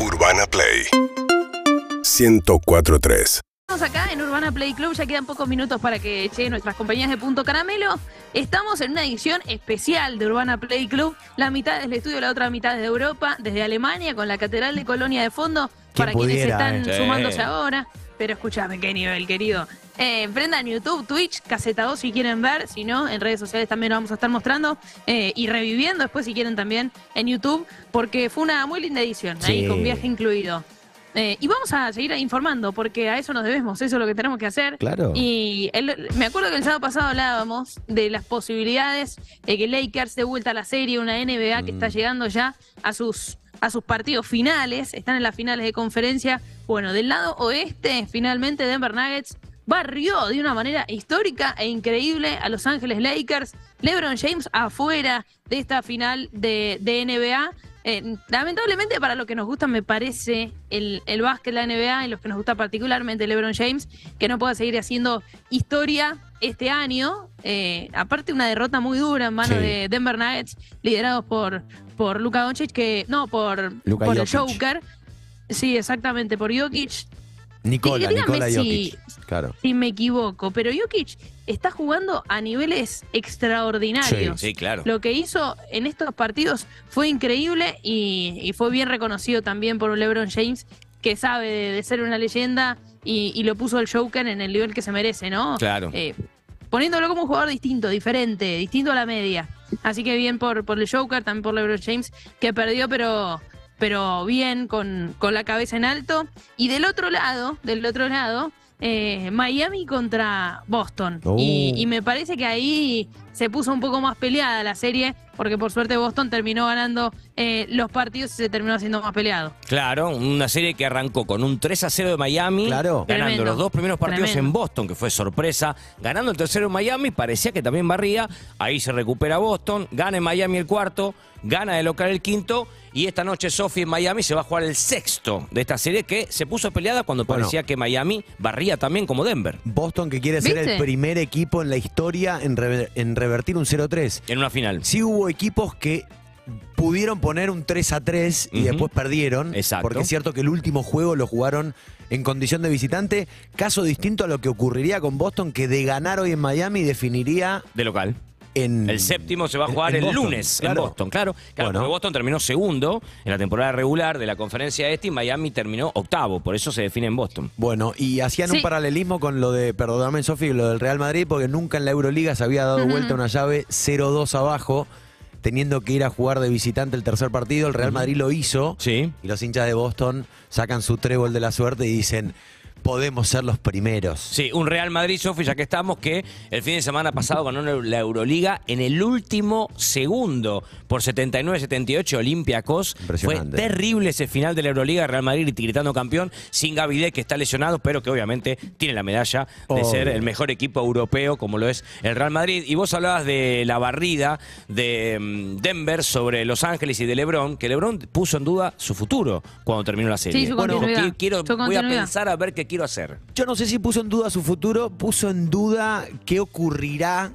Urbana Play 1043 Estamos acá en Urbana Play Club, ya quedan pocos minutos para que lleguen nuestras compañías de Punto Caramelo. Estamos en una edición especial de Urbana Play Club. La mitad del estudio, la otra mitad desde Europa, desde Alemania, con la Catedral de Colonia de fondo, para quienes están eh. sumándose ahora. Pero escúchame, qué nivel, querido. Eh, prendan YouTube, Twitch, Caseta 2 si quieren ver, si no, en redes sociales también lo vamos a estar mostrando eh, y reviviendo después si quieren también en YouTube, porque fue una muy linda edición, ahí con viaje incluido. Eh, y vamos a seguir informando, porque a eso nos debemos, eso es lo que tenemos que hacer. Claro. Y el- me acuerdo que el sábado pasado hablábamos de las posibilidades de que Lakers de vuelta a la serie, una NBA que Mm. está llegando ya a sus, a sus partidos finales, están en las finales de conferencia. Bueno, del lado oeste, finalmente Denver Nuggets barrió de una manera histórica e increíble a Los Ángeles Lakers. LeBron James afuera de esta final de, de NBA. Eh, lamentablemente para los que nos gusta me parece el, el básquet, la NBA, y los que nos gusta particularmente LeBron James, que no pueda seguir haciendo historia este año. Eh, aparte una derrota muy dura en manos Sí. de Denver Nuggets, liderados por, por Luka Doncic, que no, por, Luka por el. Joker. Sí, exactamente, por Jokic. Nicola, dígame Nicola si- Jokic. Claro. Si me equivoco, pero Jokic está jugando a niveles extraordinarios. Sí, claro. Lo que hizo en estos partidos fue increíble y, y fue bien reconocido también por un LeBron James que sabe de, de ser una leyenda y, y lo puso el Joker en el nivel que se merece, ¿no? Claro. Eh, poniéndolo como un jugador distinto, diferente, distinto a la media. Así que bien por, por el Joker, también por LeBron James, que perdió, pero, pero bien, con, con la cabeza en alto. Y del otro lado, del otro lado, eh, Miami contra Boston. Oh. Y, y me parece que ahí se puso un poco más peleada la serie, porque por suerte Boston terminó ganando eh, los partidos y se terminó haciendo más peleado. Claro, una serie que arrancó con un 3 a 0 de Miami, Claro. ganando Tremendo. los dos primeros partidos Tremendo. en Boston, que fue sorpresa, ganando el tercero en Miami, parecía que también barría, ahí se recupera Boston, gana en Miami el cuarto, gana de local el quinto, y esta noche Sophie en Miami se va a jugar el sexto de esta serie que se puso peleada cuando Bueno. parecía que Miami barría también como Denver, Boston que quiere ser el primer equipo en la historia en, rever- en revertir un 0-3. en una final. Sí hubo equipos que pudieron poner un 3 a 3 y después perdieron. Exacto. Porque es cierto que el último juego lo jugaron en condición de visitante. Caso distinto a lo que ocurriría con Boston, que de ganar hoy en Miami definiría De local. En. El séptimo se va a jugar en el Boston, lunes claro. en Boston, claro. Claro, Bueno. porque Boston terminó segundo en la temporada regular de la conferencia este y Miami terminó octavo, por eso se define en Boston. Bueno, y hacían un paralelismo con lo de, perdóname Sofi, lo del Real Madrid, porque nunca en la Euroliga se había dado vuelta una llave 0-2 abajo, teniendo que ir a jugar de visitante el tercer partido. El Real Madrid lo hizo. Sí. Y los hinchas de Boston sacan su trébol de la suerte y dicen, podemos ser los primeros. Sí, un Real Madrid, Sofi, ya que estamos, que el fin de semana pasado ganó la Euroliga en el último segundo por 79-78 Olympiacos. Fue terrible ese final de la Euroliga, Real Madrid gritando campeón, sin Gavidé que está lesionado, pero que obviamente tiene la medalla de Obvio. ser el mejor equipo europeo como lo es el Real Madrid. Y vos hablabas de la barrida de mm, Denver sobre Los Ángeles y de LeBron, que LeBron puso en duda su futuro cuando terminó la serie. Sí, su Bueno, continuidad. ¿qué quiero, Su voy a pensar a ver qué quiero hacer. Yo no sé si puso en duda su futuro, puso en duda qué ocurrirá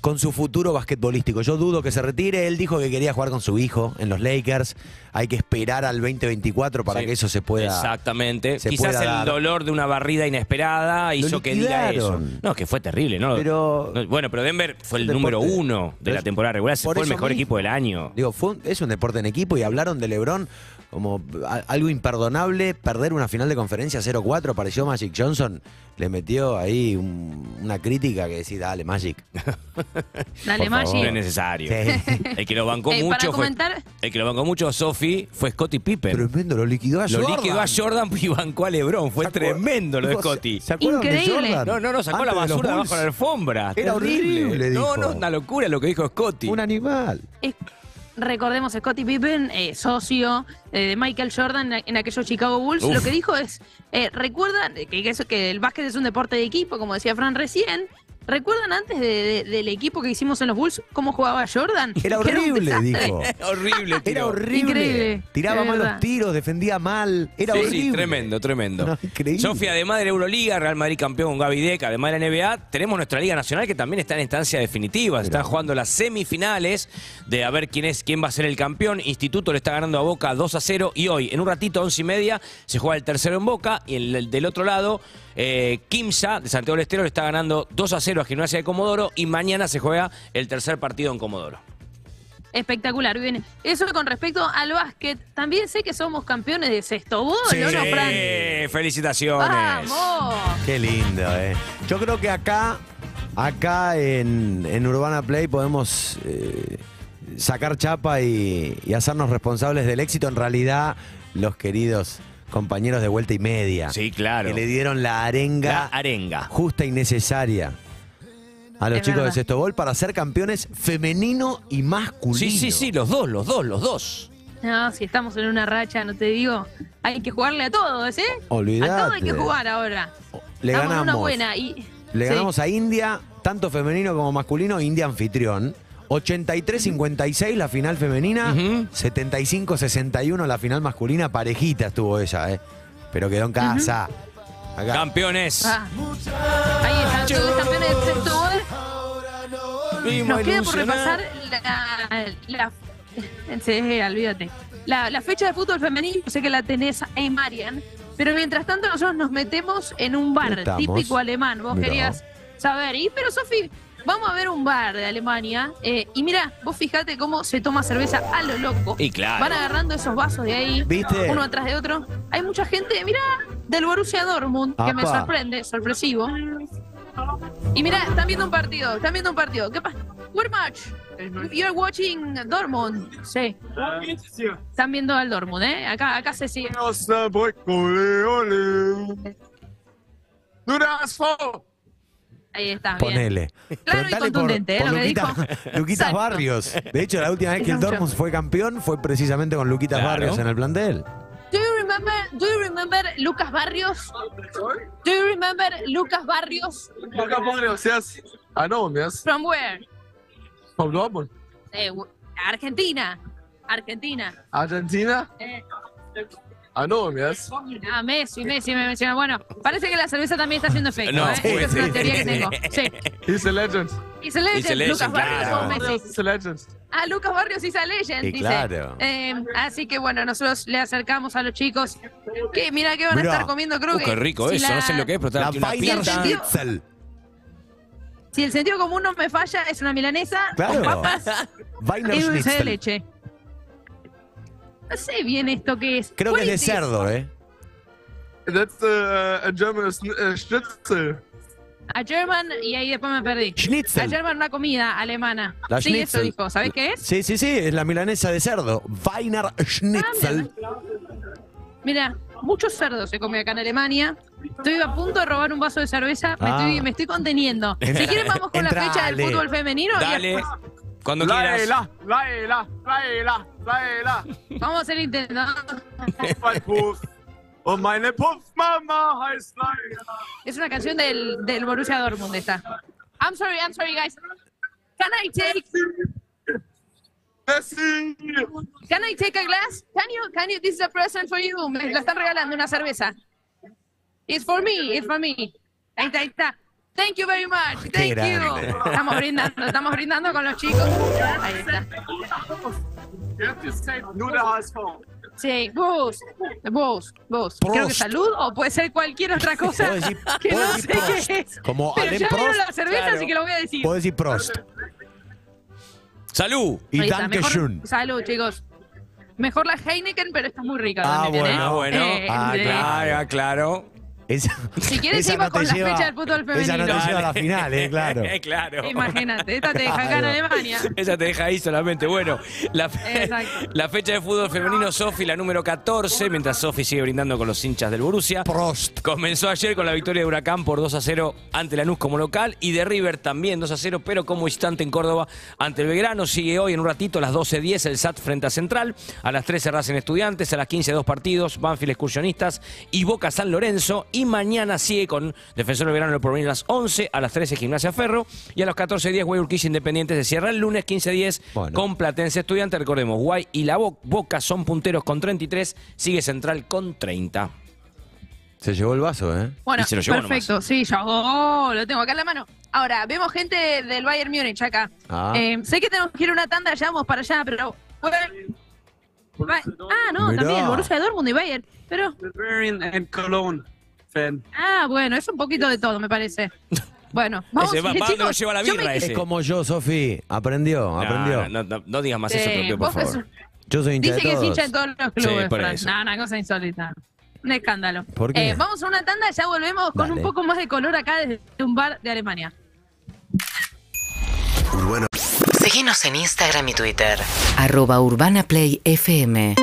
con su futuro basquetbolístico. Yo dudo que se retire. Él dijo que quería jugar con su hijo en los Lakers. Hay que esperar al 2024 para Sí, que eso se pueda. Exactamente. se Quizás pueda el dar. dolor de una barrida inesperada hizo que diga eso. No, que fue terrible, ¿no? Pero- No, Bueno, pero Denver fue el número uno de la temporada regular. Fue por el mejor mismo. equipo del año. Digo, fue un- es un deporte en equipo y hablaron de LeBron como a- algo imperdonable. Perder una final de conferencia 0-4. Apareció Magic Johnson. Le metió ahí un- una crítica que decía, dale, Magic. Dale, Por favor. No es necesario. Sí. El que lo bancó Eh, para mucho fue. comentar- El que lo bancó mucho, Sofi, fue Scottie Pippen. Tremendo, lo liquidó a lo Jordan. liquidó a Jordan y bancó a LeBron. Fue ¿Se acuer- tremendo lo de Dijo, Scottie. ¿Se acuerdan de Increíble. Jordan? No, no, no, sacó Antes la de los basura Bulls. abajo de la alfombra. Era horrible, No, dijo. no, una locura lo que dijo Scottie. Un animal. Es- recordemos, Scottie Pippen, eh, socio eh, de Michael Jordan en, en aquellos Chicago Bulls, Uf. lo que dijo es, eh, recuerda que, que eso- que el básquet es un deporte de equipo, como decía Fran recién, ¿Recuerdan antes de- de- del equipo que hicimos en los Bulls cómo jugaba Jordan? Era horrible, desastre. dijo. Horrible, Era tiro. horrible. Increíble, Tiraba mal los tiros, defendía mal. Era Sí, horrible. sí, tremendo, tremendo. No, increíble. Sofía, además de la Euroliga, Real Madrid campeón con Gaby Deca, además de la NBA, tenemos nuestra Liga Nacional que también está en instancia definitiva. Se Están jugando las semifinales de a ver quién es quién va a ser el campeón. Instituto le está ganando a Boca 2 a 0 y hoy, en un ratito, 11 y media, se juega el tercero en Boca y el, el del otro lado, eh, Kimsa de Santiago del Estero le está ganando 2 a 0 a Gimnasia de Comodoro y mañana se juega el tercer partido en Comodoro. Espectacular, bien. Eso con respecto al básquet, también sé que somos campeones de sexto bolo, Sí. ¿no, Fran? Felicitaciones. ¡Vamos! Qué lindo, eh. Yo creo que acá, acá en, en Urbana Play podemos eh, sacar chapa y, y hacernos responsables del éxito. En realidad, los queridos compañeros de vuelta y media. Sí, claro. Que le dieron la arenga La arenga. justa y necesaria a los Es chicos verdad. de sexto para ser campeones femenino y masculino. Sí, sí, sí, los dos, los dos, los dos. No, si estamos en una racha, no te digo, hay que jugarle a todos, ¿eh? Olvídate. A todo hay que jugar ahora. Le estamos en una ganamos. buena y... Le Sí. ganamos a India, tanto femenino como masculino, India anfitrión. 83-56 la final femenina, Ujú. 75-61 la final masculina, parejita estuvo esa, ¿eh? Pero quedó en casa. Acá. Campeones. Ah. Ahí están todos los campeones del sexto Nos queda por repasar la... la sí, olvídate. La, la fecha de fútbol femenino, sé que la tenés ahí, Marian. Pero mientras tanto nosotros nos metemos en un bar Estamos. típico alemán. Vos Mirá. querías saber. Y pero Sofi, vamos a ver un bar de Alemania. eh, y mira, vos fijate cómo se toma cerveza a lo loco. Y claro. Van agarrando esos vasos de ahí, ¿Viste? uno atrás de otro. Hay mucha gente, mira, del Borussia Dortmund, que me sorprende, sorpresivo. Y mira, están viendo un partido, están viendo un partido. ¿Qué pasa? What match? You're watching Dortmund. Sí, están viendo al Dortmund, ¿eh? Acá, acá se sigue. HSV. Ahí está, bien. Ponele. Claro y contundente, ¿eh? Lo que Luquita- dijo. Luquitas Exacto. Barrios. De hecho, la última vez que el. Dortmund fue campeón fue precisamente con Luquitas Claro. Barrios en el plantel. Do you remember, do you remember Lucas Barrios? Do you remember Lucas Barrios? Lukas Barrios, yes. I know him, yes. From where? From Dortmund. Eh, Argentina. Argentina. Argentina. Eh, I know him, yes. ah, Messi, Messi me menciona. Bueno, parece que la cerveza también está haciendo efecto. No, ¿eh? sí, Esa es una sí. teoría que tengo. Sí. He's a legend. He's a legend, He's a legend, Lucas Barrios claro. o Messi. Barrios a legend. Ah, Lucas Barrios is a legend, Y dice. claro. Eh, así que bueno, nosotros le acercamos a los chicos que mira que van Mirá. a estar comiendo, creo Uh, que. qué rico si eso, la- no sé lo que es, pero La está una sentido- Schnitzel. Si el sentido común no me falla, es una milanesa Claro. con papas y dulce de leche. No sé bien esto qué es. Creo que es de cerdo, ¿eh? That's uh, a German uh, schnitzel. A German, y ahí después me perdí. Schnitzel. A German, una comida alemana. La sí, eso schnitzel. dijo. ¿Sabés qué es? Sí, sí, sí, es la milanesa de cerdo. Weiner Schnitzel. Mira, muchos cerdos se come acá en Alemania. Estoy a punto de robar un vaso de cerveza. Me, Ah. estoy, me estoy conteniendo. Si quieren, vamos con la fecha del fútbol femenino. Dale. Cuando quieras. Laila, Laila, Laila, Laila. Vamos a hacer el intento. Und meine Puffmama heißt. Es una canción del, del Borussia Dortmund esta. I'm sorry, I'm sorry, guys. Can I take. Can I take a glass? Can you can you this is a present for you? Me la están regalando una cerveza. It's for me, it's for me. Ahí está, ahí está. Thank you very much. Thank you. grande. Estamos brindando, estamos brindando con los chicos. Ahí está. Sí, vos, vos, vos. Creo que salud o puede ser cualquier otra cosa Puedo decir- que puedo no decir sé Prost. qué es. Como Pero ya vieron Prost. la cerveza, Claro. así que lo voy a decir. Puedo decir Prost. Salud. Y Ahí está, Danke mejor- schön. Salud, chicos. Mejor la Heineken, pero está muy rica. Ah, también, ¿eh? bueno. Ah, bueno. Eh, Ah, eh, Claro, claro. Esa, Si quieres, esa seguimos no con la fecha del fútbol Esa no femenino. te lleva a la final, ¿eh? Claro. claro. Imagínate, esta te deja acá en Claro. Alemania. Esa te deja ahí solamente. Bueno, la, fe- la fecha de fútbol femenino Sofi, la número 14, mientras Sofi sigue brindando con los hinchas del Borussia. Prost. Comenzó ayer con la victoria de Huracán por 2 a 0 ante Lanús como local y de River también 2 a 0, pero como instante en Córdoba ante el Belgrano. Sigue hoy en un ratito a las 12.10 el SAT frente a Central, a las 13 Racing Estudiantes, a las 15 dos partidos, Banfield Excursionistas y Boca San Lorenzo. Y Y mañana sigue con Defensor del Verano del Porvenir a las 11, a las 13 Gimnasia Ferro y a las 14.10 Guay Urquiza Independiente se cierra el lunes 15.10 Bueno. con Platense Estudiante. Recordemos, Guay y la Bo- Boca son punteros con 33, sigue Central con 30. Se llevó el vaso, ¿eh? Bueno, Y se lo llevó perfecto. Sí, yo oh, lo tengo acá en la mano. Ahora, vemos gente del Bayern Múnich acá. Ah. Eh, sé que tenemos que ir a una tanda, ya vamos para allá, pero... bueno, ah, no, Mirá. también Borussia Dortmund y Bayern. Pero, Bavarian and Cologne ah, bueno, es un poquito de todo, me parece. Bueno, vamos, Ese va- va- chicos, no lleva la yo me birra Es como yo, Sofi. Aprendió, aprendió. No, no, no, no digas más Sí, eso, pido, por vos que favor. Yo soy hincha Dice de que es todos. hincha de todos los clubes, por Fran. eso. No, una cosa insólita. Un escándalo. ¿Por qué? Eh, vamos a una tanda, ya volvemos con Dale. un poco más de color acá desde un bar de Alemania. Síguenos en Instagram y Twitter. Arroba Urbana Play FM.